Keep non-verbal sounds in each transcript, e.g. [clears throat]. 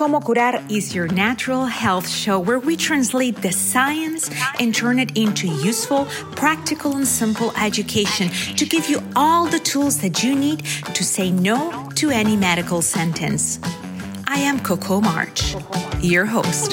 Cómo Curar is your natural health show where we translate the science and turn it into useful, practical, and simple education to give you all the tools that you need to say no to any medical sentence. I am Coco March, your host.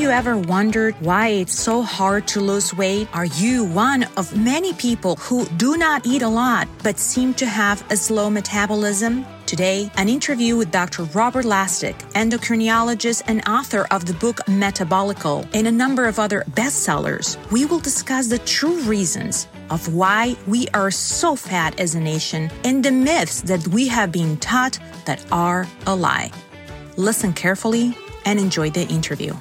You ever wondered why it's so hard to lose weight? Are you one of many people who do not eat a lot but seem to have a slow metabolism? Today, an interview with Dr. Robert Lustig, endocrinologist and author of the book Metabolical and a number of other bestsellers. We will discuss the true reasons of why we are so fat as a nation and the myths that we have been taught that are a lie. Listen carefully and enjoy the interview.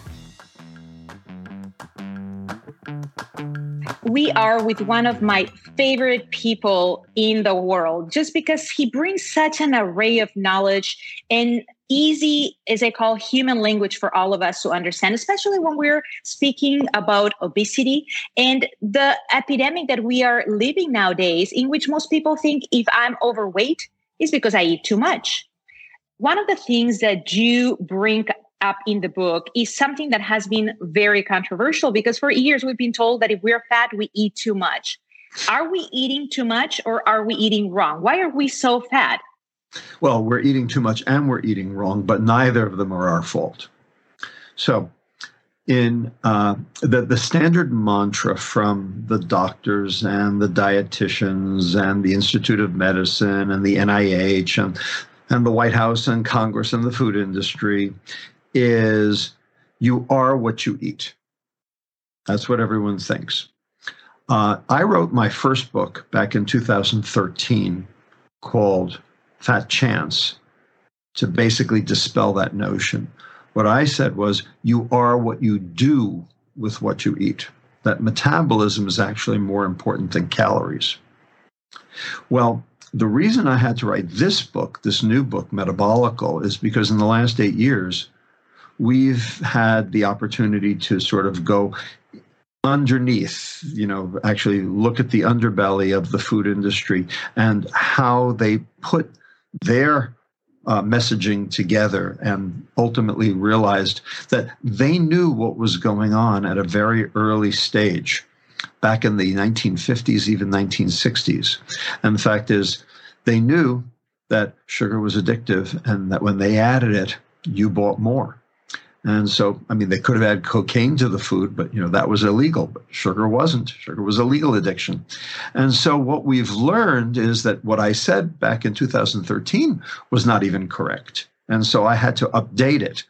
We are with one of my favorite people in the world just because he brings such an array of knowledge and easy, as I call human language for all of us to understand, especially when we're speaking about obesity and the epidemic that we are living nowadays, in which most people think if I'm overweight, is because I eat too much. One of the things that you bring up in the book is something that has been very controversial because for years we've been told that if we're fat, we eat too much. Are we eating too much or are we eating wrong? Why are we so fat? Well, we're eating too much and we're eating wrong, but neither of them are our fault. So, in uh, the the standard mantra from the doctors and the dietitians and the Institute of Medicine and the NIH and and the White House and Congress and the food industry is you are what you eat. That's what everyone thinks. Uh, I wrote my first book back in 2013 called Fat Chance to basically dispel that notion. What I said was, you are what you do with what you eat. That metabolism is actually more important than calories. Well, the reason I had to write this book, this new book, Metabolical, is because in the last eight years, we've had the opportunity to sort of go underneath, you know, actually look at the underbelly of the food industry and how they put their uh, messaging together and ultimately realized that they knew what was going on at a very early stage back in the 1950s, even 1960s. And the fact is, they knew that sugar was addictive and that when they added it, you bought more. And so, I mean, they could have added cocaine to the food, but you know that was illegal. But sugar wasn't. Sugar was a legal addiction. And so, what we've learned is that what I said back in 2013 was not even correct. And so, I had to update it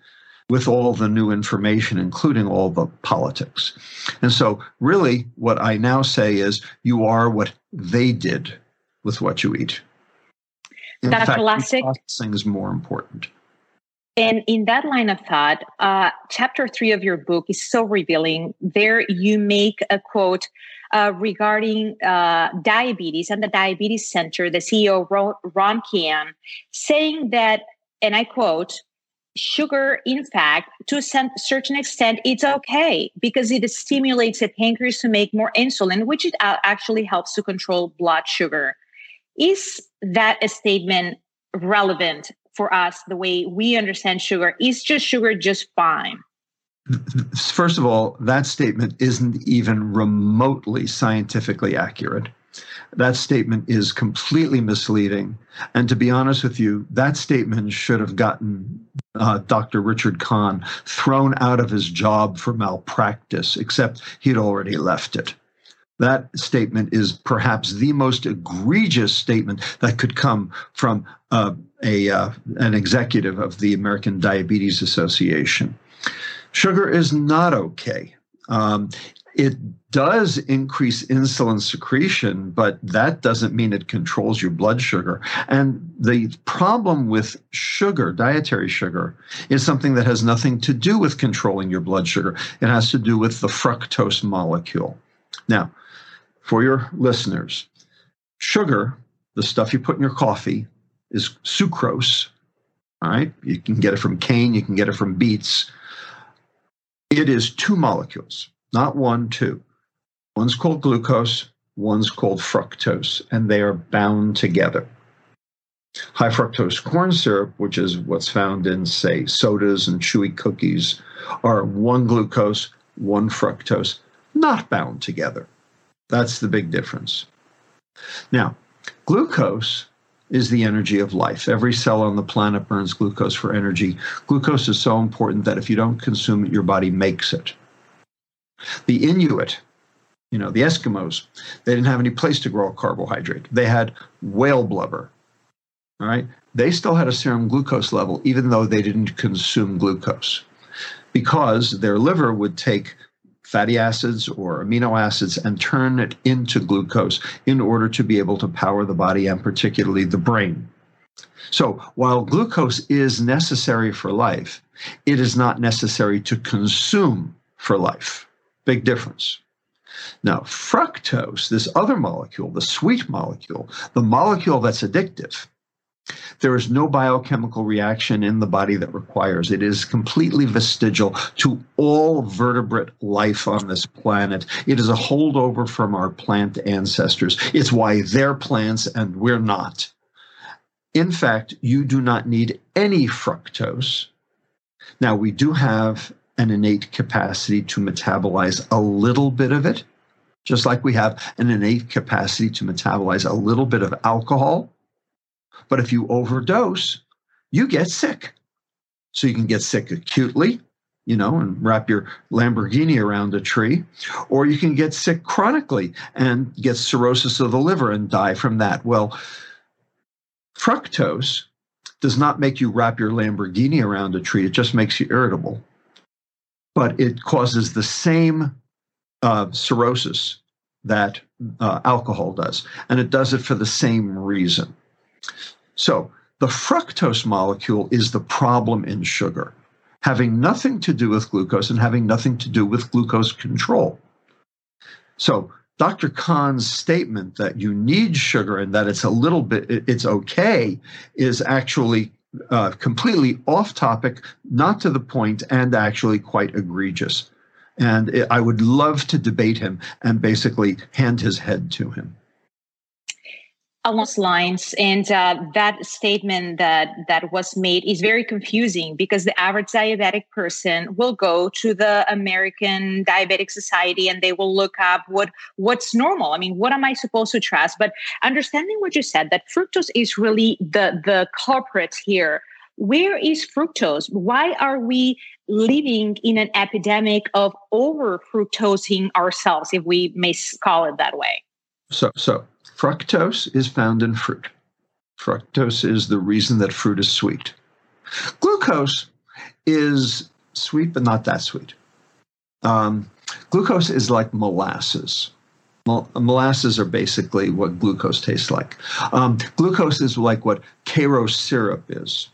with all the new information, including all the politics. And so, really, what I now say is, you are what they did with what you eat. In Dr. fact, Lustig, processing is more important. And in that line of thought, uh, chapter three of your book is so revealing. There, you make a quote uh, regarding uh, diabetes and the Diabetes Center, the CEO, Ron Kian saying that, and I quote, sugar, in fact, to a certain extent, it's okay because it stimulates the pancreas to make more insulin, which it uh, actually helps to control blood sugar. Is that a statement relevant for us the way we understand sugar. Is just sugar just fine. First of all that statement isn't even remotely scientifically accurate. That statement is completely misleading. And to be honest with you that statement should have gotten uh, dr richard kahn thrown out of his job for malpractice except he'd already left it that statement is perhaps the most egregious statement that could come from uh, a uh, an executive of the American Diabetes Association. Sugar is not okay. Um, it does increase insulin secretion, but that doesn't mean it controls your blood sugar. And the problem with sugar, dietary sugar, is something that has nothing to do with controlling your blood sugar. It has to do with the fructose molecule. Now, for your listeners. Sugar, the stuff you put in your coffee, is sucrose. All right. You can get it from cane, you can get it from beets. It is two molecules, not one, two. One's called glucose, one's called fructose, and they are bound together. High fructose corn syrup, which is what's found in, say, sodas and chewy cookies, are one glucose, one fructose, not bound together. That's the big difference. Now, glucose is the energy of life. Every cell on the planet burns glucose for energy. Glucose is so important that if you don't consume it, your body makes it. The Inuit, you know, the Eskimos, they didn't have any place to grow a carbohydrate. They had whale blubber. All right. They still had a serum glucose level, even though they didn't consume glucose, because their liver would take fatty acids or amino acids and turn it into glucose in order to be able to power the body and particularly the brain. So while glucose is necessary for life, it is not necessary to consume for life. Big difference. Now, fructose, this other molecule, the sweet molecule, the molecule that's addictive, there is no biochemical reaction in the body that requires it. It is completely vestigial to all vertebrate life on this planet. It is a holdover from our plant ancestors. It's why they're plants and we're not. In fact, you do not need any fructose. Now, we do have an innate capacity to metabolize a little bit of it, just like we have an innate capacity to metabolize a little bit of alcohol but if you overdose, you get sick. So you can get sick acutely, you know, and wrap your Lamborghini around a tree, or you can get sick chronically and get cirrhosis of the liver and die from that. Well, fructose does not make you wrap your Lamborghini around a tree, it just makes you irritable. But it causes the same uh, cirrhosis that uh, alcohol does, and it does it for the same reason. So the fructose molecule is the problem in sugar, having nothing to do with glucose and having nothing to do with glucose control. So Dr. Kahn's statement that you need sugar and that it's a little bit, it's okay, is actually uh, completely off topic, not to the point, and actually quite egregious. And I would love to debate him and basically hand his head to him along those lines and uh, that statement that that was made is very confusing because the average diabetic person will go to the american diabetic society and they will look up what what's normal. I mean what am i supposed to trust? But understanding what you said that fructose is really the the culprit here. Where is fructose? Why are we living in an epidemic of over fructosing ourselves if we may call it that way? So so Fructose is found in fruit. Fructose is the reason that fruit is sweet. Glucose is sweet, but not that sweet. Um, glucose is like molasses. molasses are basically what glucose tastes like. Um, glucose is like what Karo syrup is.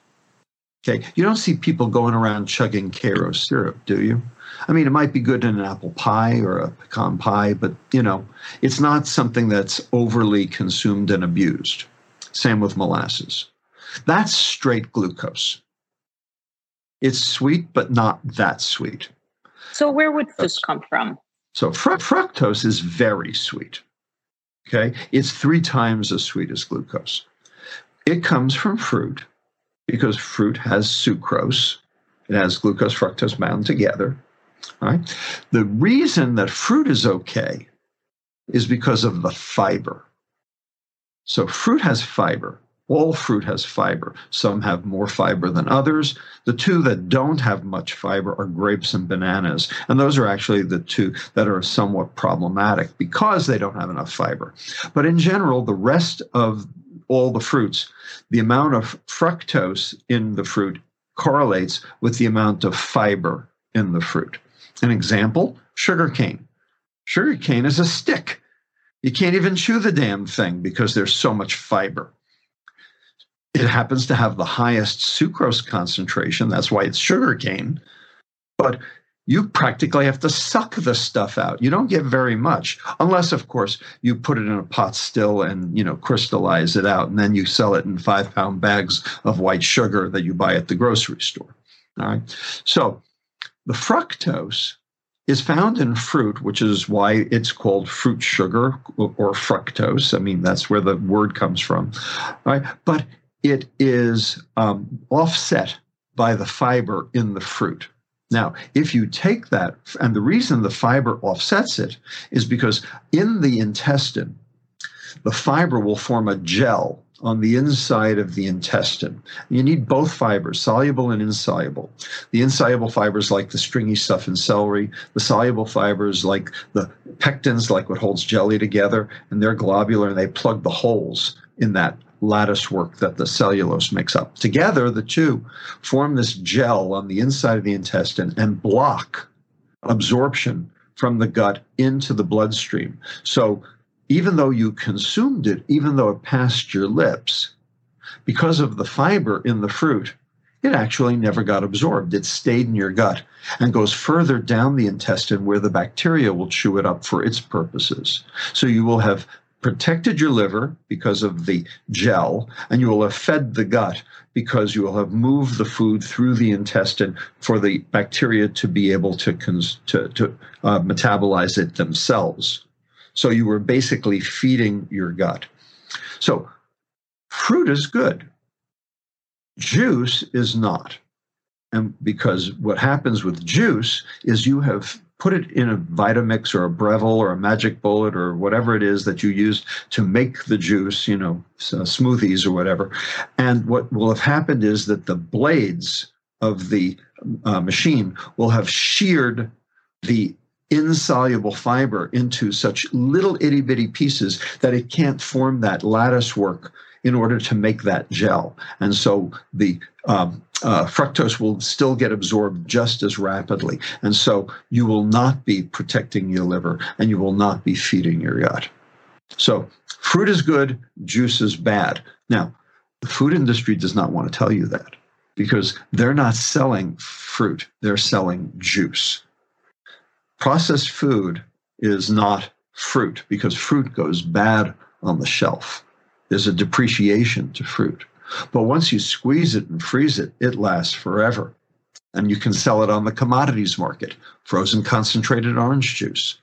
Okay, you don't see people going around chugging Karo syrup, do you? I mean, it might be good in an apple pie or a pecan pie, but you know, it's not something that's overly consumed and abused. Same with molasses. That's straight glucose. It's sweet, but not that sweet. So, where would this come from? So, fr- fructose is very sweet. Okay, it's three times as sweet as glucose. It comes from fruit because fruit has sucrose, it has glucose, fructose bound together. Right? The reason that fruit is okay is because of the fiber. So fruit has fiber. All fruit has fiber. Some have more fiber than others. The two that don't have much fiber are grapes and bananas. And those are actually the two that are somewhat problematic because they don't have enough fiber. But in general, the rest of all the fruits, the amount of fructose in the fruit correlates with the amount of fiber in the fruit. An example sugarcane. Sugarcane is a stick. You can't even chew the damn thing because there's so much fiber. It happens to have the highest sucrose concentration. That's why it's sugarcane. But you practically have to suck the stuff out. You don't get very much, unless, of course, you put it in a pot still and you know crystallize it out, and then you sell it in five pound bags of white sugar that you buy at the grocery store. All right. So the fructose is found in fruit, which is why it's called fruit sugar or fructose. I mean, that's where the word comes from. Right? But it is um, offset by the fiber in the fruit. Now, if you take that, and the reason the fiber offsets it is because in the intestine, the fiber will form a gel on the inside of the intestine. You need both fibers, soluble and insoluble. The insoluble fibers, like the stringy stuff in celery, the soluble fibers, like the pectins, like what holds jelly together, and they're globular and they plug the holes in that lattice work that the cellulose makes up. Together, the two form this gel on the inside of the intestine and block absorption from the gut into the bloodstream. So even though you consumed it, even though it passed your lips, because of the fiber in the fruit, it actually never got absorbed. It stayed in your gut and goes further down the intestine where the bacteria will chew it up for its purposes. So you will have protected your liver because of the gel, and you will have fed the gut because you will have moved the food through the intestine for the bacteria to be able to, cons- to, to uh, metabolize it themselves. So you were basically feeding your gut. So fruit is good, juice is not. And because what happens with juice is you have put it in a Vitamix or a Breville or a Magic Bullet or whatever it is that you use to make the juice, you know, smoothies or whatever. And what will have happened is that the blades of the uh, machine will have sheared the insoluble fiber into such little itty bitty pieces that it can't form that lattice work in order to make that gel. And so the um, uh, fructose will still get absorbed just as rapidly. And so you will not be protecting your liver and you will not be feeding your gut. So fruit is good, juice is bad. Now, the food industry does not want to tell you that because they're not selling fruit, they're selling juice. Processed food is not fruit because fruit goes bad on the shelf. There's a depreciation to fruit. But once you squeeze it and freeze it, it lasts forever. And you can sell it on the commodities market, frozen concentrated orange juice.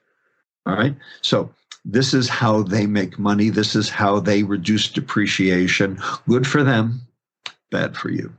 All right. So this is how they make money. This is how they reduce depreciation. Good for them, bad for you.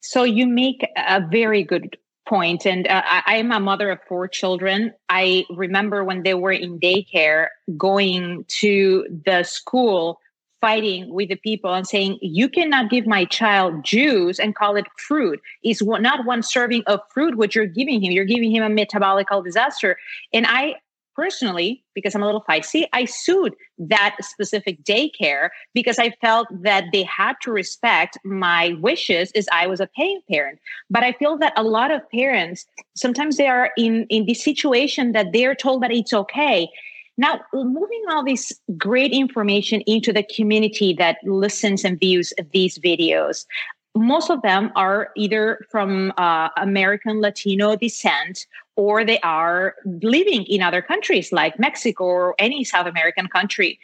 So you make a very good point and uh, I, am a mother of four children. I remember when they were in daycare going to the school fighting with the people and saying you cannot give my child juice and call it fruit. Is not one serving of fruit what you're giving him. You're giving him a metabolic disaster. And i personally, because I'm a little feisty, I sued that specific daycare because I felt that they had to respect my wishes as I was a paying parent. But I feel that a lot of parents, sometimes they are in, in this situation that they're told that it's okay. Now, moving all this great information into the community that listens and views these videos, most of them are either from uh, American Latino descent or they are living in other countries like Mexico or any South American country.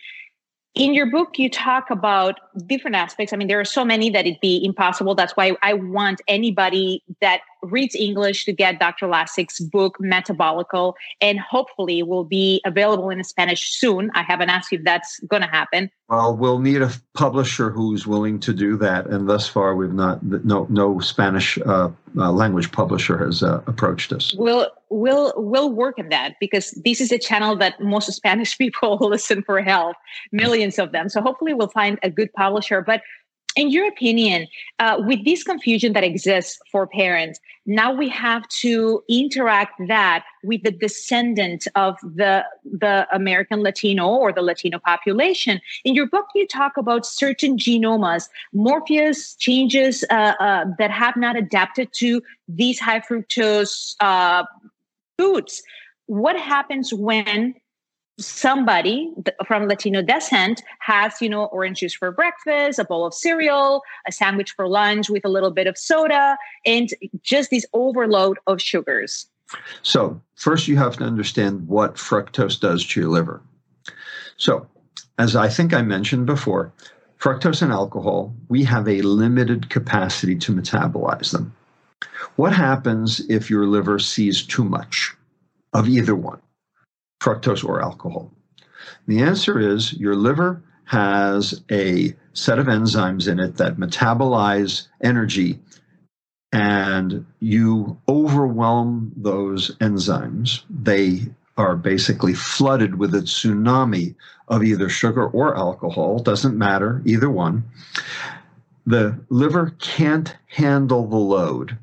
In your book you talk about different aspects. I mean there are so many that it'd be impossible. That's why i want anybody that reads english to get dr Lustig's book metabolical and hopefully will be available in spanish soon. I haven't asked if that's going to happen. Well we'll need a publisher who's willing to do that and thus far we've not no no spanish uh, uh, language publisher has uh, approached us. We'll we'll we'll work at that because this is a channel that most [laughs] spanish people [laughs] listen for help millions of them. So hopefully we'll find a good publisher but in your opinion, uh, with this confusion that exists for parents, now we have to interact that with the descendant of the the American Latino or the Latino population. In your book, you talk about certain genomas, Morpheus changes uh, uh, that have not adapted to these high fructose uh, foods. What happens when somebody from Latino descent has, you know, orange juice for breakfast, a bowl of cereal, a sandwich for lunch with a little bit of soda, and just this overload of sugars. So, first, you have to understand what fructose does to your liver. So, as I think I mentioned before, fructose and alcohol, we have a limited capacity to metabolize them. What happens if your liver sees too much of either one? Fructose or alcohol? The answer is your liver has a set of enzymes in it that metabolize energy and you overwhelm those enzymes, they are basically flooded with a tsunami of either sugar or alcohol, doesn't matter, either one. The liver can't handle the load.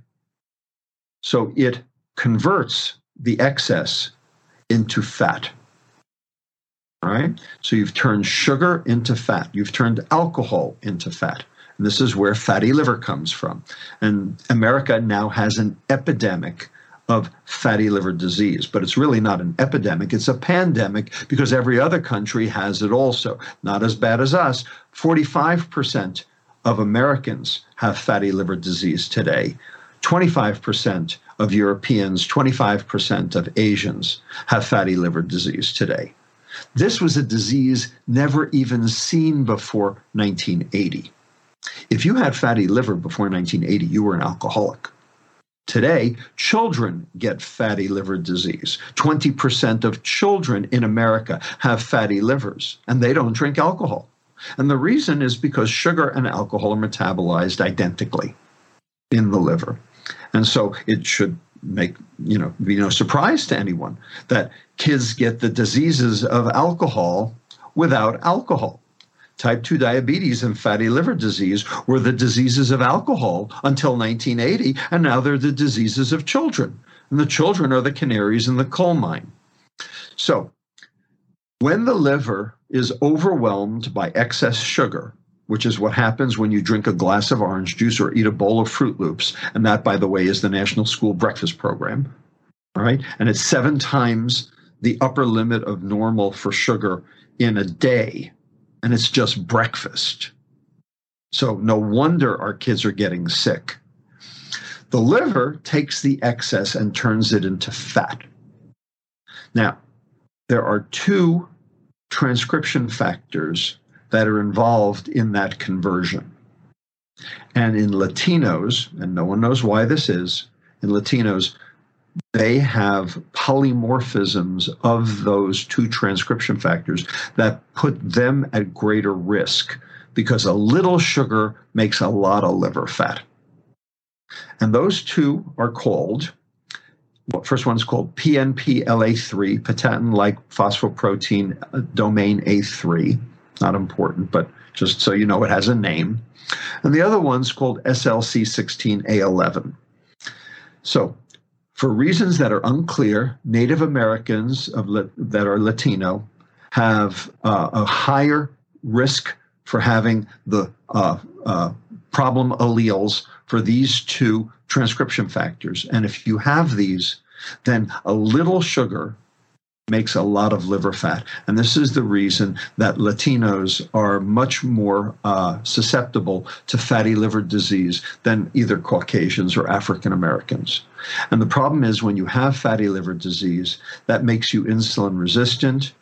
So it converts the excess into fat. All right. So you've turned sugar into fat. You've turned alcohol into fat. And this is where fatty liver comes from. And America now has an epidemic of fatty liver disease, but it's really not an epidemic, it's a pandemic because every other country has it also. Not as bad as us. 45% of Americans have fatty liver disease today. 25% of Europeans, 25% of Asians have fatty liver disease today. This was a disease never even seen before 1980. If you had fatty liver before 1980, you were an alcoholic. Today, children get fatty liver disease. 20% of children in America have fatty livers, and they don't drink alcohol. And the reason is because sugar and alcohol are metabolized identically in the liver. And so it should make you know be no surprise to anyone that kids get the diseases of alcohol without alcohol. Type 2 diabetes and fatty liver disease were the diseases of alcohol until 1980 and now they're the diseases of children. And the children are the canaries in the coal mine. So when the liver is overwhelmed by excess sugar which is what happens when you drink a glass of orange juice or eat a bowl of Froot Loops. And that, by the way, is the National School Breakfast Program. right? And it's seven times the upper limit of normal for sugar in a day. And it's just breakfast. So no wonder our kids are getting sick. The liver takes the excess and turns it into fat. Now, there are two transcription factors that are involved in that conversion. And in Latinos, and no one knows why this is, in Latinos, they have polymorphisms of those two transcription factors that put them at greater risk because a little sugar makes a lot of liver fat. And those two are called, well, first one's called PNPLA3, patatin like phosphoprotein domain A3 not important, but just so you know, it has a name. And the other one's called SLC16A11. So, for reasons that are unclear, Native Americans of, that are Latino have uh, a higher risk for having the uh, uh, problem alleles for these two transcription factors. And if you have these, then a little sugar makes a lot of liver fat. And this is the reason that Latinos are much more uh, susceptible to fatty liver disease than either Caucasians or African Americans. And the problem is when you have fatty liver disease, that makes you insulin resistant.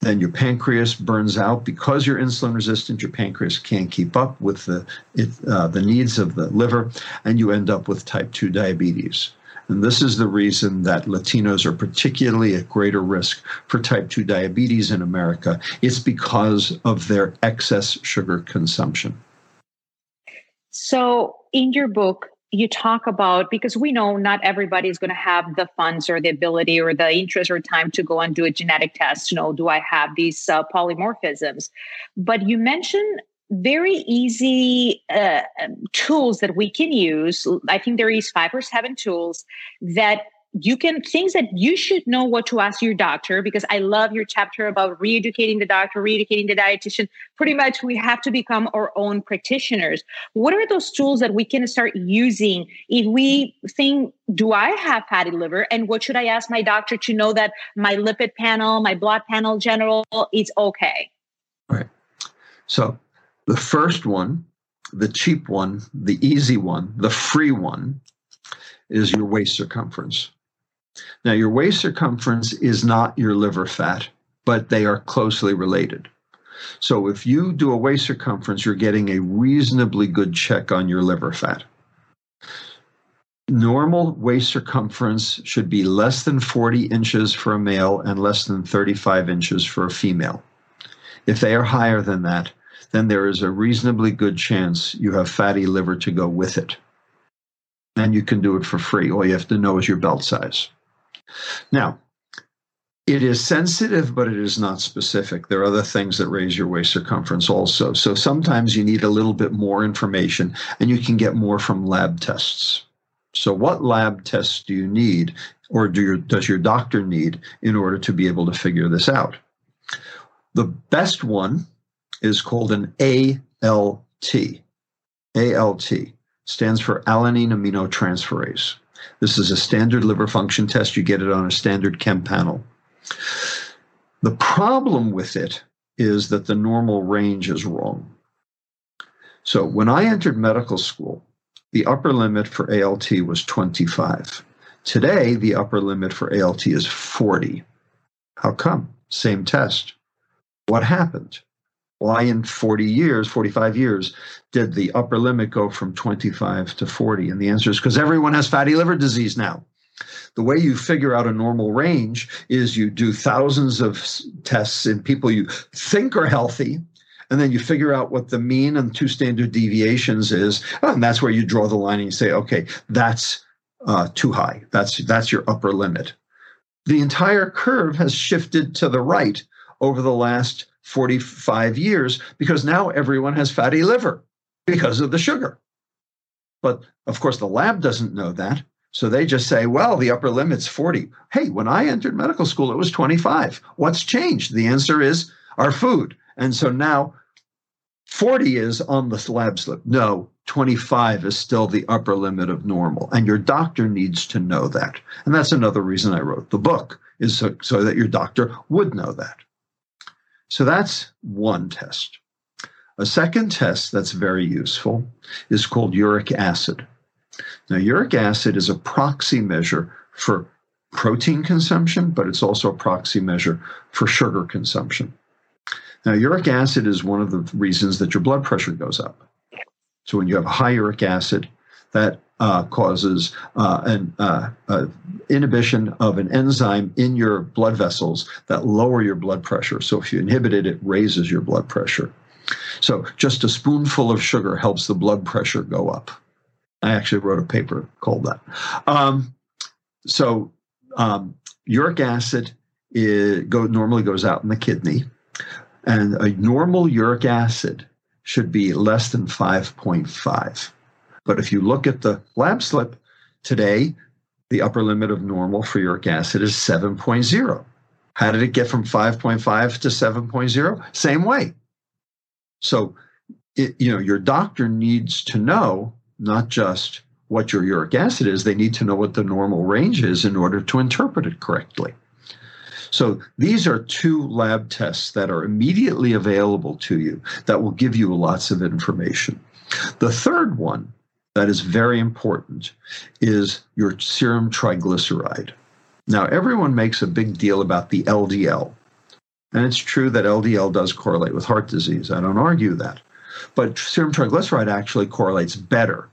Then your pancreas burns out because you're insulin resistant. Your pancreas can't keep up with the it, uh, the needs of the liver, and you end up with type two diabetes. And this is the reason that Latinos are particularly at greater risk for type 2 diabetes in America. It's because of their excess sugar consumption. So, in your book, you talk about because we know not everybody is going to have the funds or the ability or the interest or time to go and do a genetic test. You know, do I have these uh, polymorphisms? But you mentioned very easy uh, tools that we can use. I think there is five or seven tools that you can things that you should know what to ask your doctor because I love your chapter about re-educating the doctor, re-educating the dietitian. Pretty much we have to become our own practitioners. What are those tools that we can start using if we think, do I have fatty liver? And what should I ask my doctor to know that my lipid panel, my blood panel general is okay? Right. So the first one, the cheap one, the easy one, the free one, is your waist circumference. Now, your waist circumference is not your liver fat, but they are closely related. So, if you do a waist circumference, you're getting a reasonably good check on your liver fat. Normal waist circumference should be less than 40 inches for a male and less than 35 inches for a female. If they are higher than that, then there is a reasonably good chance you have fatty liver to go with it. And you can do it for free. All you have to know is your belt size. Now, it is sensitive, but it is not specific. There are other things that raise your waist circumference also. So sometimes you need a little bit more information, and you can get more from lab tests. So, what lab tests do you need, or do your, does your doctor need in order to be able to figure this out? The best one is called an ALT. ALT stands for alanine aminotransferase. This is a standard liver function test. You get it on a standard chem panel. The problem with it is that the normal range is wrong. So when I entered medical school, the upper limit for ALT was 25. Today, the upper limit for ALT is 40. How come? Same test. What happened? Why in 40 years, 45 years, did the upper limit go from 25 to 40? And the answer is because everyone has fatty liver disease now. The way you figure out a normal range is you do thousands of tests in people you think are healthy, and then you figure out what the mean and two standard deviations is, and that's where you draw the line and you say, okay, that's uh, too high. That's that's your upper limit. The entire curve has shifted to the right over the last 45 years because now everyone has fatty liver because of the sugar. But of course, the lab doesn't know that. So they just say, well, the upper limit's 40. Hey, when I entered medical school, it was 25. What's changed? The answer is our food. And so now 40 is on the lab slip. No, 25 is still the upper limit of normal. And your doctor needs to know that. And that's another reason I wrote the book, is so, so that your doctor would know that. So that's one test. A second test that's very useful is called uric acid. Now, uric acid is a proxy measure for protein consumption, but it's also a proxy measure for sugar consumption. Now, uric acid is one of the reasons that your blood pressure goes up. So, when you have high uric acid, that uh, causes uh, an uh, uh, inhibition of an enzyme in your blood vessels that lower your blood pressure. So if you inhibit it, it raises your blood pressure. So just a spoonful of sugar helps the blood pressure go up. I actually wrote a paper called that. Um, so um, uric acid go, normally goes out in the kidney, and a normal uric acid should be less than 5.5. But if you look at the lab slip today, the upper limit of normal for uric acid is 7.0. How did it get from 5.5 to 7.0? Same way. So, it, you know, your doctor needs to know not just what your uric acid is, they need to know what the normal range is in order to interpret it correctly. So these are two lab tests that are immediately available to you that will give you lots of information. The third one that is very important is your serum triglyceride. Now, everyone makes a big deal about the LDL. And it's true that LDL does correlate with heart disease. I don't argue that. But serum triglyceride actually correlates better.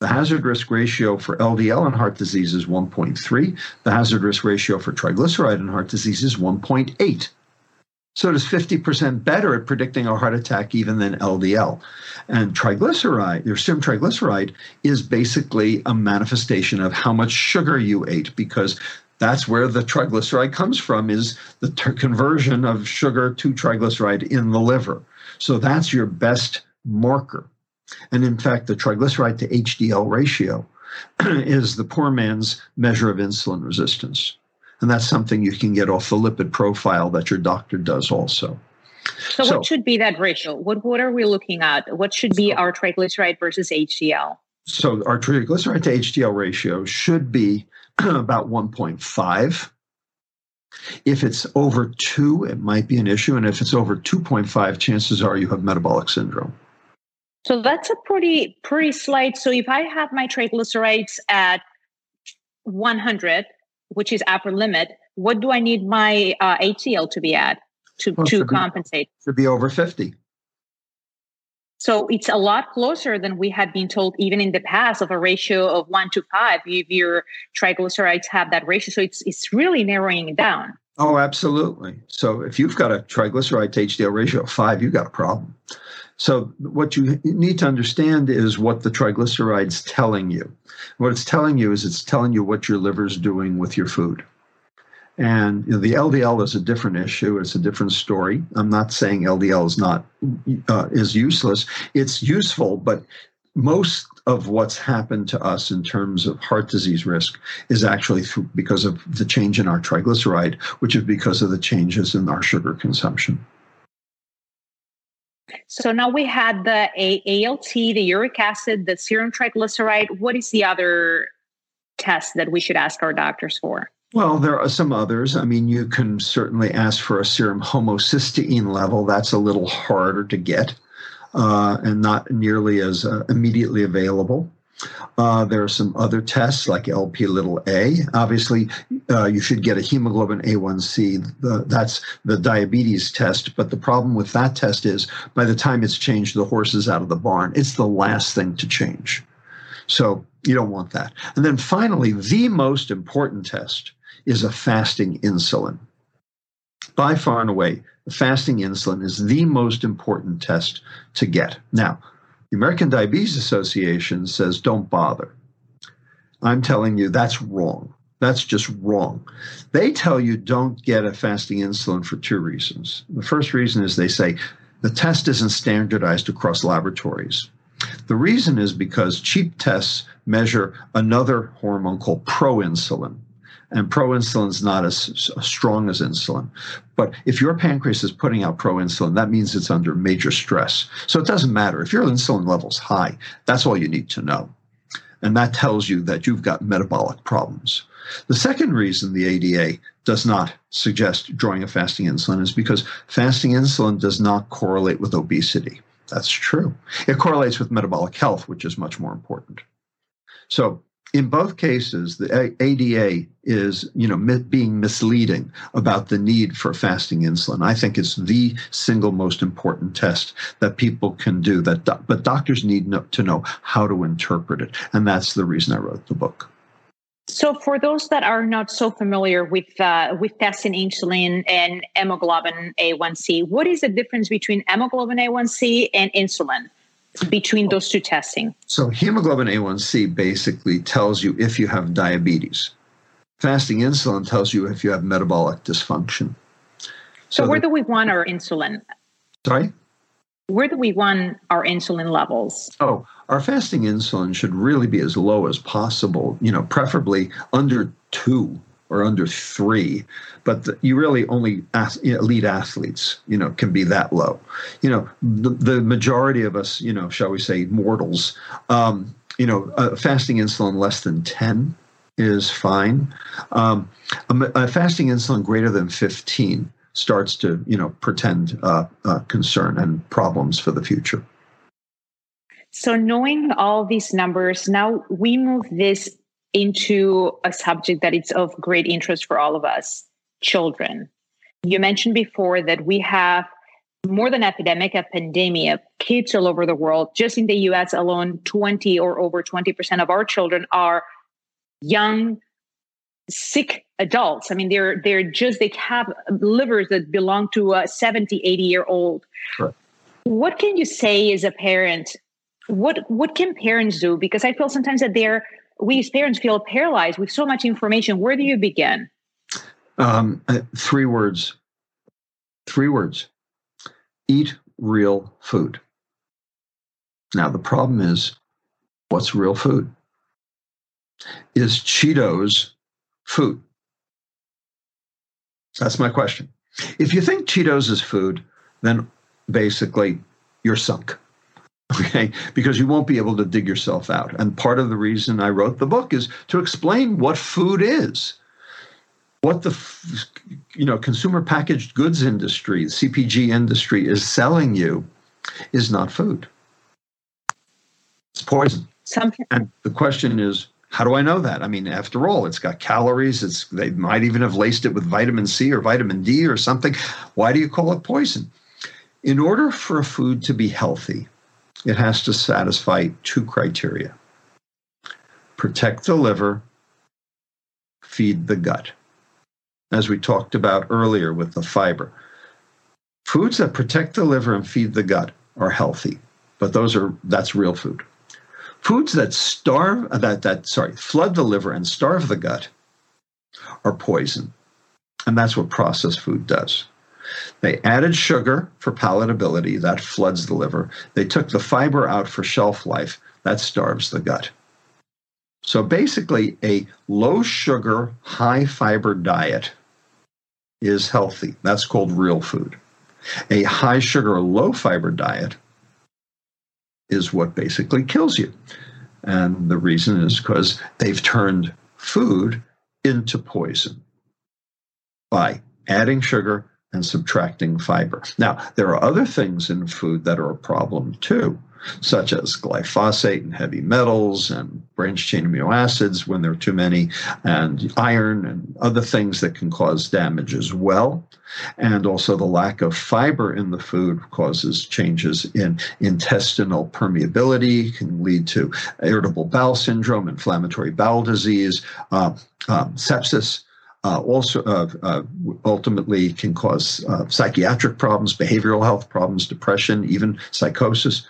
The hazard risk ratio for LDL and heart disease is 1.3. The hazard risk ratio for triglyceride and heart disease is 1.8. So it is 50% better at predicting a heart attack even than LDL. And triglyceride, your serum triglyceride, is basically a manifestation of how much sugar you ate because that's where the triglyceride comes from is the ter- conversion of sugar to triglyceride in the liver. So that's your best marker. And in fact, the triglyceride to HDL ratio [clears throat] is the poor man's measure of insulin resistance. And that's something you can get off the lipid profile that your doctor does also. So, so what should be that ratio? What what are we looking at? What should be our triglyceride versus HDL? So our triglyceride to HDL ratio should be [clears throat] about 1.5. If it's over 2, it might be an issue and if it's over 2.5, chances are you have metabolic syndrome. So that's a pretty pretty slight. So if I have my triglycerides at 100, which is upper limit, what do I need my uh, HDL to be at to, well, to compensate? to be over 50. So it's a lot closer than we had been told, even in the past, of a ratio of one to five. If your triglycerides have that ratio, so it's it's really narrowing it down. Oh, absolutely. So if you've got a triglyceride to HDL ratio of five, you've got a problem. So what you need to understand is what the triglyceride's telling you. What it's telling you is it's telling you what your liver's doing with your food. And you know, the LDL is a different issue. It's a different story. I'm not saying LDL is not uh, is useless. It's useful, but most of what's happened to us in terms of heart disease risk is actually through, because of the change in our triglyceride, which is because of the changes in our sugar consumption. So now we had the ALT, the uric acid, the serum triglyceride. What is the other test that we should ask our doctors for? Well, there are some others. I mean, you can certainly ask for a serum homocysteine level. That's a little harder to get uh, and not nearly as uh, immediately available. Uh, there are some other tests like LP little a. Obviously, uh, you should get a hemoglobin A1C. The, that's the diabetes test. But the problem with that test is by the time it's changed, the horse is out of the barn. It's the last thing to change. So you don't want that. And then finally, the most important test is a fasting insulin. By far and away, fasting insulin is the most important test to get. Now, the American Diabetes Association says don't bother. I'm telling you that's wrong. That's just wrong. They tell you don't get a fasting insulin for two reasons. The first reason is they say the test isn't standardized across laboratories. The reason is because cheap tests measure another hormone called proinsulin and proinsulin is not as, strong as insulin. But if your pancreas is putting out proinsulin, that means it's under major stress. So it doesn't matter. If your insulin level's high, that's all you need to know. And that tells you that you've got metabolic problems. The second reason the ADA does not suggest drawing a fasting insulin is because fasting insulin does not correlate with obesity. That's true. It correlates with metabolic health, which is much more important. So in both cases, the ADA is, you know, being misleading about the need for fasting insulin. I think it's the single most important test that people can do. That, do- but doctors need no- to know how to interpret it, and that's the reason I wrote the book. So, for those that are not so familiar with uh, with testing insulin and hemoglobin A1C, what is the difference between hemoglobin A1C and insulin? Between those two testing? So, hemoglobin A1C basically tells you if you have diabetes. Fasting insulin tells you if you have metabolic dysfunction. So, so where the, do we want our insulin? Sorry? Where do we want our insulin levels? Oh, our fasting insulin should really be as low as possible, you know, preferably under two or under three, but the, you really only you know, elite athletes, you know, can be that low. You know, the, the majority of us, you know, shall we say, mortals, um, you know, uh, fasting insulin less than ten is fine. Um, a, a fasting insulin greater than fifteen starts to, you know, pretend uh, uh, concern and problems for the future. So, knowing all these numbers, now we move this into a subject that is of great interest for all of us children. You mentioned before that we have more than epidemic, a pandemic, kids all over the world. Just in the US alone, 20 or over 20% of our children are young, sick adults. I mean, they're they're just they have livers that belong to a 70, 80 year old. What can you say as a parent? What what can parents do? Because I feel sometimes that they're we as parents feel paralyzed with so much information. Where do you begin? Um, uh, three words. Three words. Eat real food. Now, the problem is what's real food? Is Cheetos food? That's my question. If you think Cheetos is food, then basically you're sunk okay? Because you won't be able to dig yourself out. And part of the reason i wrote the book is to explain what food is. What the you know consumer packaged goods industry the cpg industry is selling you is not food. It's poison. Something. and the question is how do i know that? I mean after all it's got calories it's they might even have laced it with vitamin c or vitamin d or something. Why do you call it poison? In order for a food to be healthy it has to satisfy two criteria protect the liver, feed the gut. as we talked about earlier with the fiber. Foods that protect the liver and feed the gut are healthy, but those are that's real food. Foods that starve that that sorry flood the liver and starve the gut are poison, and that's what processed food does. They added sugar for palatability, that floods the liver. They took the fiber out for shelf life, that starves the gut. So basically, a low sugar, high fiber diet is healthy. That's called real food. A high sugar, low fiber diet is what basically kills you. And the reason is because they've turned food into poison by adding sugar and subtracting fiber. Now, there are other things in food that are a problem too such as glyphosate and heavy metals and branched chain amino acids when there are too many, and iron and other things that can cause damage as well. And also, the lack of fiber in the food causes changes in intestinal permeability, can lead to irritable bowel syndrome, inflammatory bowel disease, uh, um, sepsis. Uh, also uh, uh, ultimately can cause uh, psychiatric problems, behavioral health problems, depression, even psychosis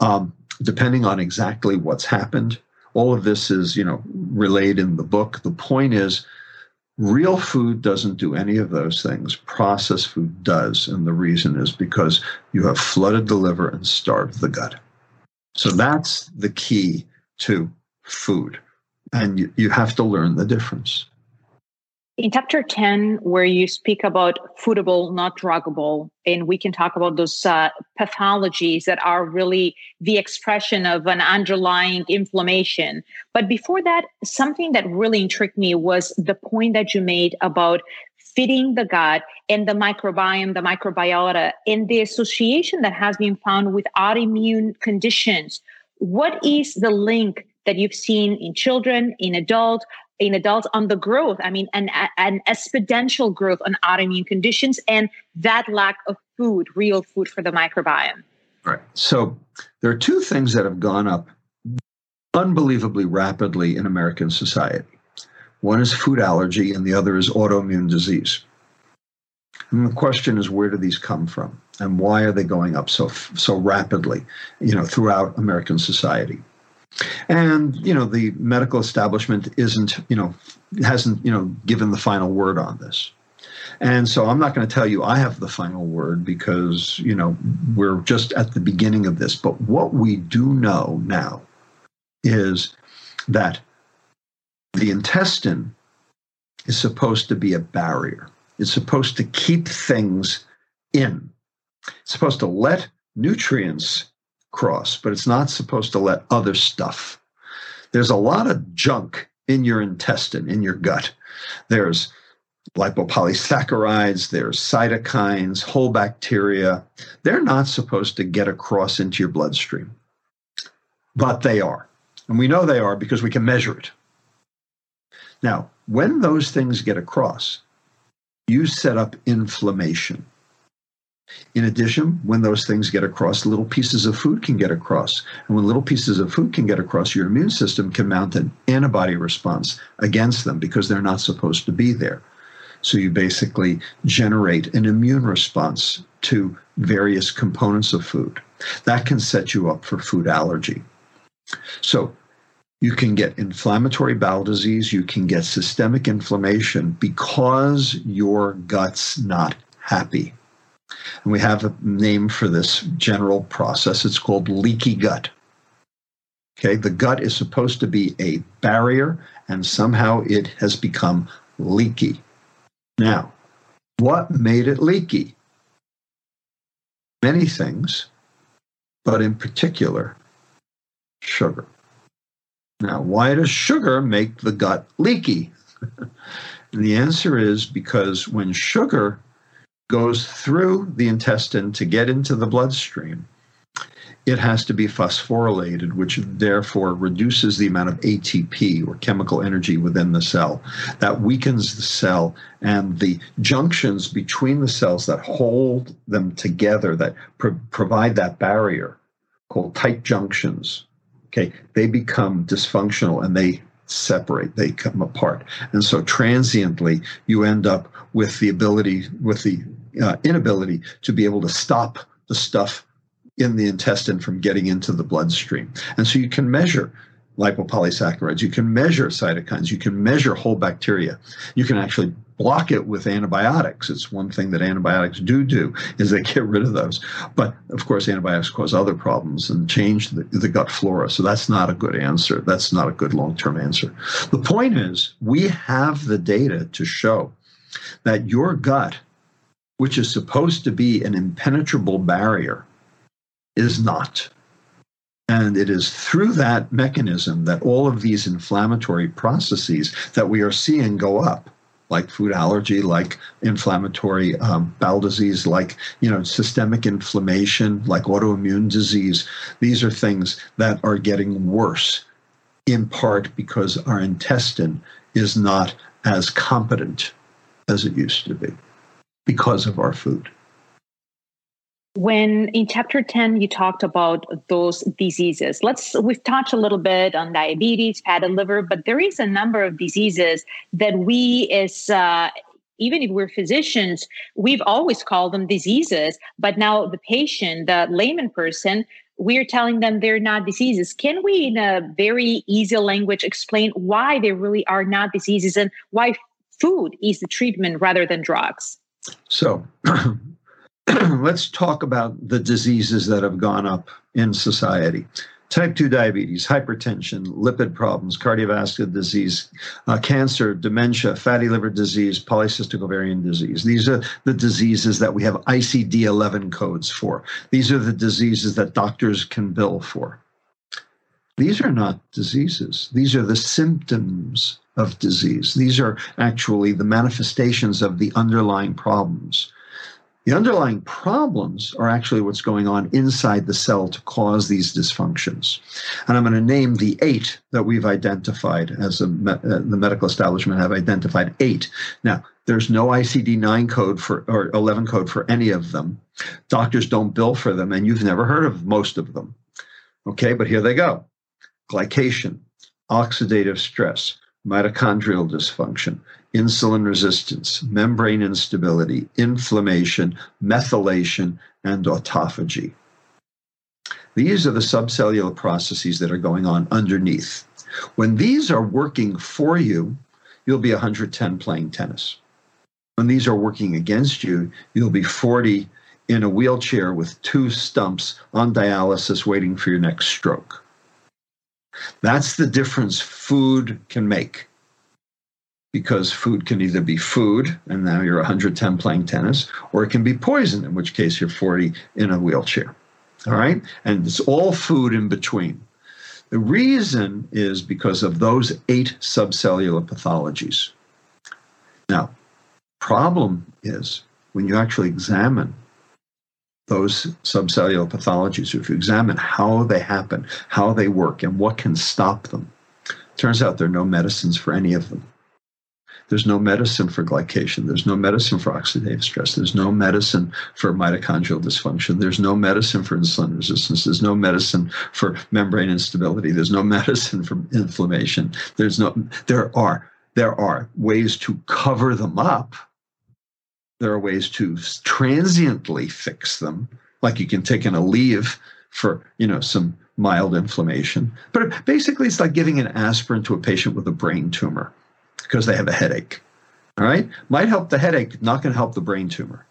um, depending on exactly what's happened. All of this is, you know, relayed in the book. The point is, real food doesn't do any of those things. Processed food does, and the reason is because you have flooded the liver and starved the gut. So that's the key to food, and you, you have to learn the difference in chapter 10 where you speak about foodable not druggable and we can talk about those uh, pathologies that are really the expression of an underlying inflammation. But before that something that really intrigued me was the point that you made about feeding the gut and the microbiome the microbiota and the association that has been found with autoimmune conditions. What is the link that you've seen in children in adults in adults on the growth. I mean, an, an exponential growth on autoimmune conditions and that lack of food, real food for the microbiome. Right. So there are two things that have gone up unbelievably rapidly in American society. One is food allergy, and the other is autoimmune disease. And the question is, where do these come from, and why are they going up so so rapidly, you know, throughout American society? And, you know, the medical establishment isn't, you know, hasn't, you know, given the final word on this. And so I'm not going to tell you I have the final word because, you know, we're just at the beginning of this. But what we do know now is that the intestine is supposed to be a barrier. It's supposed to keep things in. It's supposed to let nutrients cross, but it's not supposed to let other stuff. There's a lot of junk in your intestine, in your gut. There's lipopolysaccharides, there's cytokines, whole bacteria. They're not supposed to get across into your bloodstream, but they are. And we know they are because we can measure it. Now, when those things get across, you set up inflammation. In addition, when those things get across, little pieces of food can get across. And when little pieces of food can get across, your immune system can mount an antibody response against them because they're not supposed to be there. So you basically generate an immune response to various components of food. That can set you up for food allergy. So you can get inflammatory bowel disease, you can get systemic inflammation because your gut's not happy. And we have a name for this general process. It's called leaky gut. Okay, the gut is supposed to be a barrier, and somehow it has become leaky. Now, what made it leaky? Many things, but in particular, sugar. Now, why does sugar make the gut leaky? and [laughs] the answer is because when sugar goes through the intestine to get into the bloodstream, it has to be phosphorylated, which therefore reduces the amount of ATP or chemical energy within the cell. That weakens the cell, and the junctions between the cells that hold them together, that pro- provide that barrier, called tight junctions, okay, they become dysfunctional and they separate, they come apart. And so transiently, you end up with the ability, with the uh, inability to be able to stop the stuff in the intestine from getting into the bloodstream. And so you can measure lipopolysaccharides, you can measure cytokines, you can measure whole bacteria. You can actually block it with antibiotics. It's one thing that antibiotics do do is they get rid of those. But of course, antibiotics cause other problems and change the, the gut flora. So that's not a good answer. That's not a good long-term answer. The point is we have the data to show that your gut, which is supposed to be an impenetrable barrier, is not. And it is through that mechanism that all of these inflammatory processes that we are seeing go up, like food allergy, like inflammatory um, bowel disease, like you know systemic inflammation, like autoimmune disease. These are things that are getting worse, in part because our intestine is not as competent as it used to be because of our food. When in chapter 10 you talked about those diseases, let's we've touched a little bit on diabetes, fatty liver, but there is a number of diseases that we as uh, even if we're physicians, we've always called them diseases, but now the patient, the layman person, we're telling them they're not diseases. Can we, in a very easy language, explain why they really are not diseases and why food is the treatment rather than drugs? So, [clears throat] let's talk about the diseases that have gone up in society type 2 diabetes, hypertension, lipid problems, cardiovascular disease, uh, cancer, dementia, fatty liver disease, polycystic ovarian disease. These are the diseases that we have ICD 11 codes for. These are the diseases that doctors can bill for. These are not diseases, these are the symptoms of disease. These are actually the manifestations of the underlying problems. The underlying problems are actually what's going on inside the cell to cause these dysfunctions. And I'm going to name the eight that we've identified as a, uh, the medical establishment have identified eight. Now, there's no ICD 9 code for or 11 code for any of them. Doctors don't bill for them, and you've never heard of most of them. Okay, but here they go glycation, oxidative stress, mitochondrial dysfunction, insulin resistance, membrane instability, inflammation, methylation, and autophagy. These are the subcellular processes that are going on underneath. When these are working for you, you'll be 110 playing tennis. When these are working against you, you'll be 40 in a wheelchair with two stumps on dialysis waiting for your next stroke. That's the difference food can make because food can either be food, and now you're 110 playing tennis, or it can be poison, in which case you're 40 in a wheelchair. All right? And it's all food in between. The reason is because of those eight subcellular pathologies. Now, problem is when you actually examine those subcellular pathologies, if you examine how they happen, how they work, and what can stop them, turns out there are no medicines for any of them. There's no medicine for glycation. There's no medicine for oxidative stress. There's no medicine for mitochondrial dysfunction. There's no medicine for insulin resistance. There's no medicine for membrane instability. There's no [laughs] medicine for inflammation. There's no there are there are ways to cover them up. There are ways to transiently fix them, like you can take an Aleve for you know some mild inflammation. But basically, it's like giving an aspirin to a patient with a brain tumor because they have a headache. All right? Might help the headache, not going to help the brain tumor.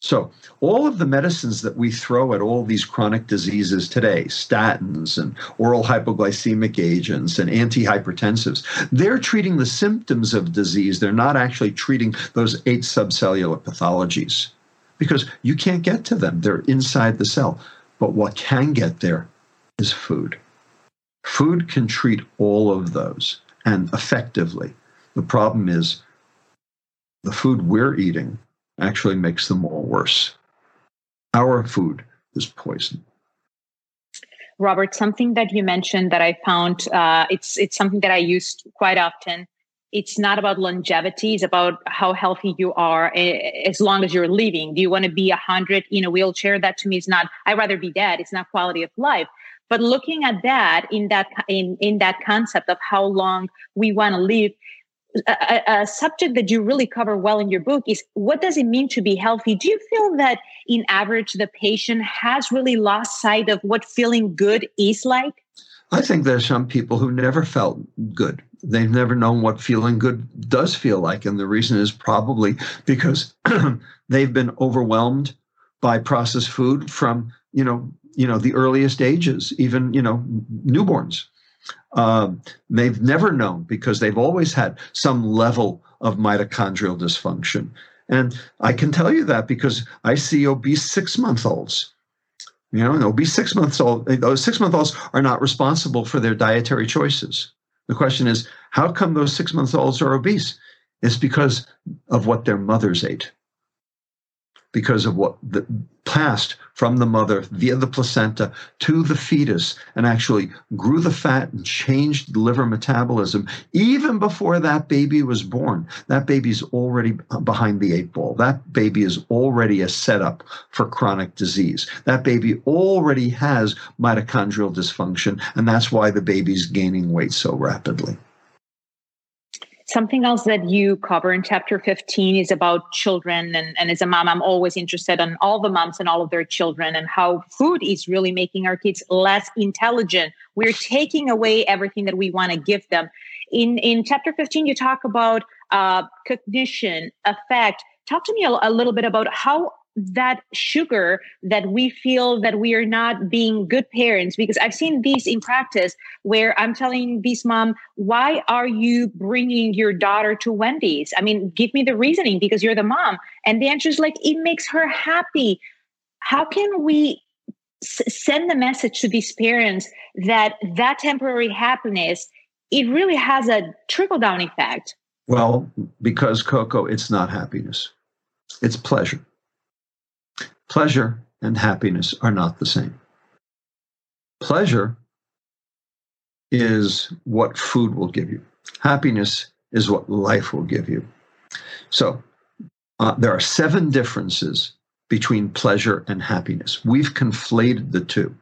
So, all of the medicines that we throw at all these chronic diseases today, statins and oral hypoglycemic agents and antihypertensives, they're treating the symptoms of disease. They're not actually treating those eight subcellular pathologies because you can't get to them. They're inside the cell. But what can get there is food. Food can treat all of those and effectively. The problem is the food we're eating actually makes them all worse. Our food is poison. Robert, something that you mentioned that I found uh, it's it's something that I use quite often. It's not about longevity; it's about how healthy you are as long as you're living. Do you want to be a hundred in a wheelchair? That to me is not. I'd rather be dead. It's not quality of life. but looking at that in that in in that concept of how long we want to live a, a, subject that you really cover well in your book is what does it mean to be healthy? Do you feel that in average the patient has really lost sight of what feeling good is like? I think there's some people who never felt good. They've never known what feeling good does feel like and the reason is probably because [clears throat] they've been overwhelmed by processed food from you know you know the earliest ages even you know newborns uh, they've never known because they've always had some level of mitochondrial dysfunction. And i can tell you that because i see obese six month olds. You know and obese six months old those six month olds are not responsible for their dietary choices. The question is how come those six month olds are obese? It's because of what their mothers ate because of what the passed from the mother via the placenta to the fetus and actually grew the fat and changed liver metabolism even before that baby was born. That baby's already behind the eight ball. That baby is already a setup for chronic disease. That baby already has mitochondrial dysfunction and that's why the baby's gaining weight so rapidly Something else that you cover in chapter 15 is about children. And, and as a mom, I'm always interested in all the moms and all of their children and how food is really making our kids less intelligent. We're taking away everything that we want to give them. In, in chapter 15, you talk about uh, cognition, affect. Talk to me a, a little bit about how that sugar that we feel that we are not being good parents. Because i've seen these in practice where i'm telling this mom why are you bringing your daughter to wendy's? I mean give me the reasoning because you're the mom. And the answer is like it makes her happy. How can we s- send the message to these parents that that temporary happiness it really has a trickle down effect? Well because coco it's not happiness. It's pleasure Pleasure and happiness are not the same. Pleasure is what food will give you, happiness is what life will give you. So, uh, there are seven differences between pleasure and happiness. We've conflated the two.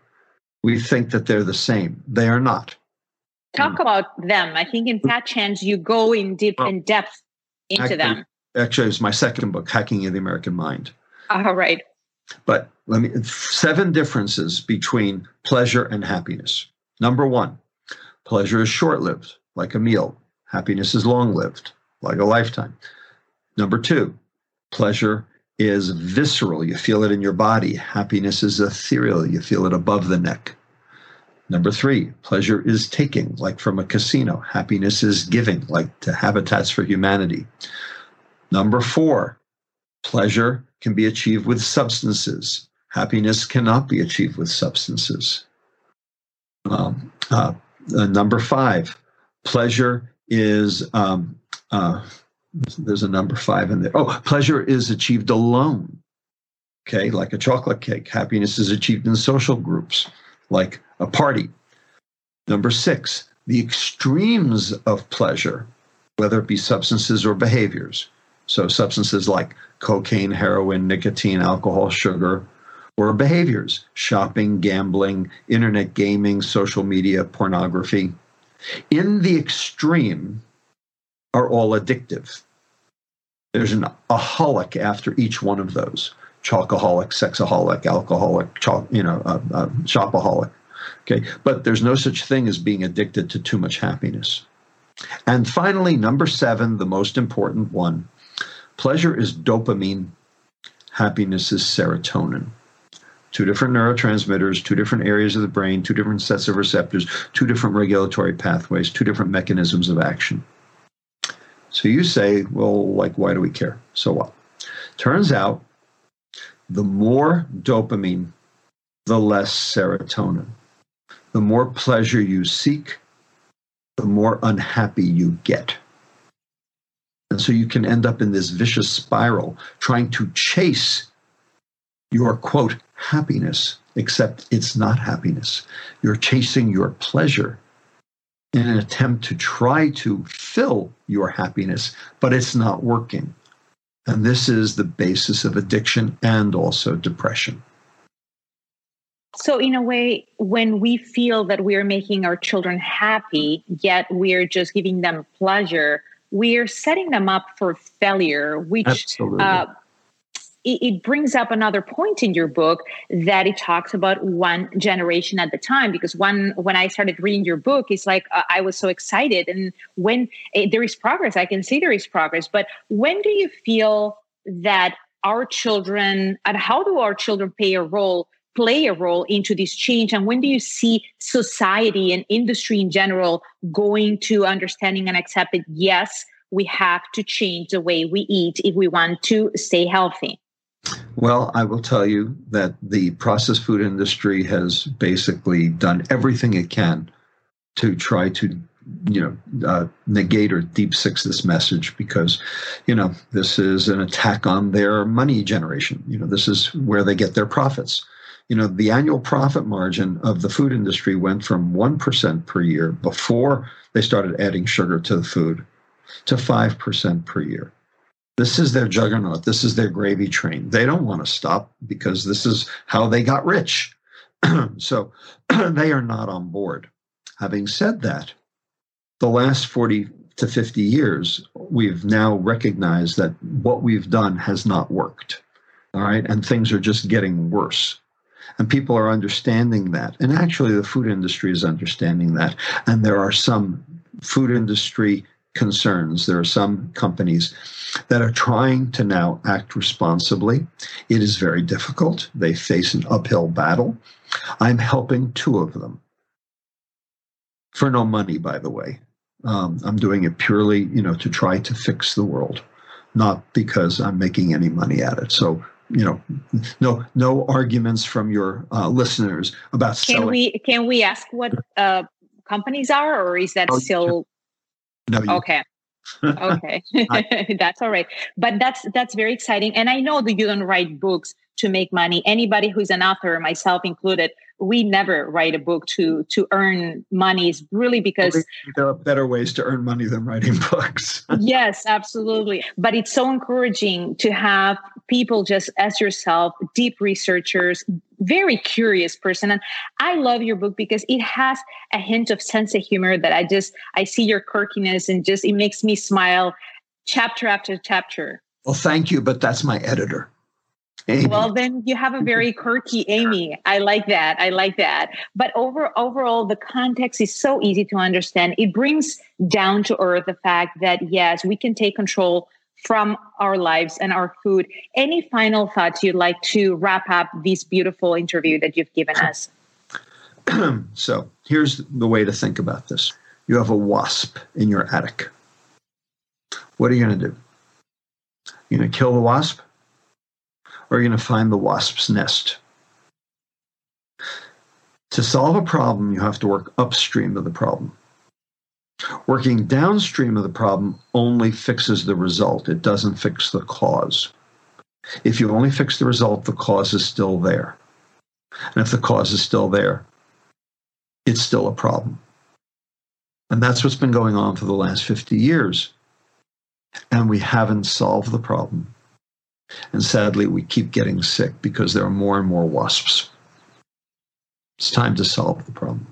We think that they're the same. They are not. Talk mm. about them. I think in Fat Chance you go in deep in depth into actually, them. Actually, it's my second book, Hacking the American Mind. All right. But let me seven differences between pleasure and happiness. Number one, pleasure is short lived, like a meal. Happiness is long lived, like a lifetime. Number two, pleasure is visceral. You feel it in your body. Happiness is ethereal. You feel it above the neck. Number three, pleasure is taking, like from a casino. Happiness is giving, like to Habitats for Humanity. Number four, pleasure can be achieved with substances. Happiness cannot be achieved with substances. Um, uh, uh, number five, pleasure is, um, uh, there's a number five in there. Oh, pleasure is achieved alone. Okay, like a chocolate cake. Happiness is achieved in social groups, like a party. Number six, the extremes of pleasure, whether it be substances or behaviors. So, substances like cocaine, heroin, nicotine, alcohol, sugar, or behaviors shopping, gambling, internet gaming, social media, pornography. In the extreme are all addictive. There's an aholic after each one of those chocoholic, sexaholic, alcoholic, you know, uh, uh, shopaholic. Okay, but there's no such thing as being addicted to too much happiness. And finally, number seven, the most important one Pleasure is dopamine, happiness is serotonin. Two different neurotransmitters, two different areas of the brain, two different sets of receptors, two different regulatory pathways, two different mechanisms of action. So you say, well, like, why do we care? So what? Turns out the more dopamine, the less serotonin. The more pleasure you seek, the more unhappy you get. And so you can end up in this vicious spiral trying to chase your quote happiness, except it's not happiness. You're chasing your pleasure in an attempt to try to fill your happiness, but it's not working. And this is the basis of addiction and also depression. So, in a way, when we feel that we are making our children happy, yet we are just giving them pleasure, we are setting them up for failure, which uh, it, it, brings up another point in your book that it talks about one generation at the time. Because one, when I started reading your book, it's like uh, I was so excited, and when uh, there is progress, I can see there is progress. But when do you feel that our children and how do our children play a role play a role into this change? And when do you see society and industry in general going to understanding and accepting yes we have to change the way we eat if we want to stay healthy? Well i will tell you that the processed food industry has basically done everything it can to try to you know uh, negate or deep six this message because you know this is an attack on their money generation. You know this is where they get their profits you know the annual profit margin of the food industry went from 1% per year before they started adding sugar to the food to 5% per year this is their juggernaut this is their gravy train they don't want to stop because this is how they got rich [clears throat] so [clears throat] they are not on board having said that the last 40 to 50 years, we've now recognized that what we've done has not worked. All right. And things are just getting worse. And people are understanding that. And actually, the food industry is understanding that. And there are some food industry concerns. There are some companies that are trying to now act responsibly. It is very difficult. They face an uphill battle. I'm helping two of them for no money, by the way. Um, I'm doing it purely, you know, to try to fix the world, not because I'm making any money at it. So, you know, no no arguments from your uh, listeners about can selling. we can we ask what uh, companies are, or is that oh, still no? okay. okay [laughs] [laughs] that's all right but that's that's very exciting and i know that you don't write books to make money anybody who's an author myself included we never write a book to to earn money is really because there are uh, better ways to earn money than writing [laughs] books. Yes absolutely. But it's so encouraging to have people just as yourself deep researchers very curious person. And i love your book because it has a hint of sense of humor that i just i see your quirkiness and just it makes me smile chapter after chapter. Well thank you but that's my editor. Well, then you have a very quirky Amy. I like that. I like that. But over overall, the context is so easy to understand. It brings down to earth the fact that yes, we can take control from our lives and our food. Any final thoughts you'd like to wrap up this beautiful interview that you've given us? [clears throat] so here's the way to think about this. You have a wasp in your attic. What are you going to do? You're going to kill the wasp? Or you're going to find the wasp's nest. To solve a problem, you have to work upstream of the problem. Working downstream of the problem only fixes the result, it doesn't fix the cause. If you only fix the result, the cause is still there. And if the cause is still there, it's still a problem. And that's what's been going on for the last 50 years. And we haven't solved the problem. And sadly, we keep getting sick because there are more and more wasps. It's time to solve the problem.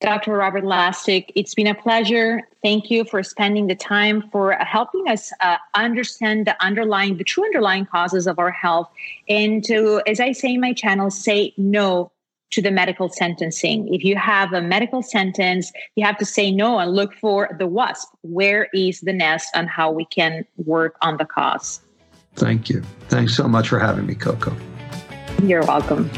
Dr. Robert Lustig, it's been a pleasure. Thank you for spending the time for helping us uh, understand the underlying, the true underlying causes of our health, and to, as I say in my channel, say no to the medical sentencing. If you have a medical sentence, you have to say no and look for the wasp. Where is the nest, and how we can work on the cause. Thank you. Thanks so much for having me, Coco. You're welcome.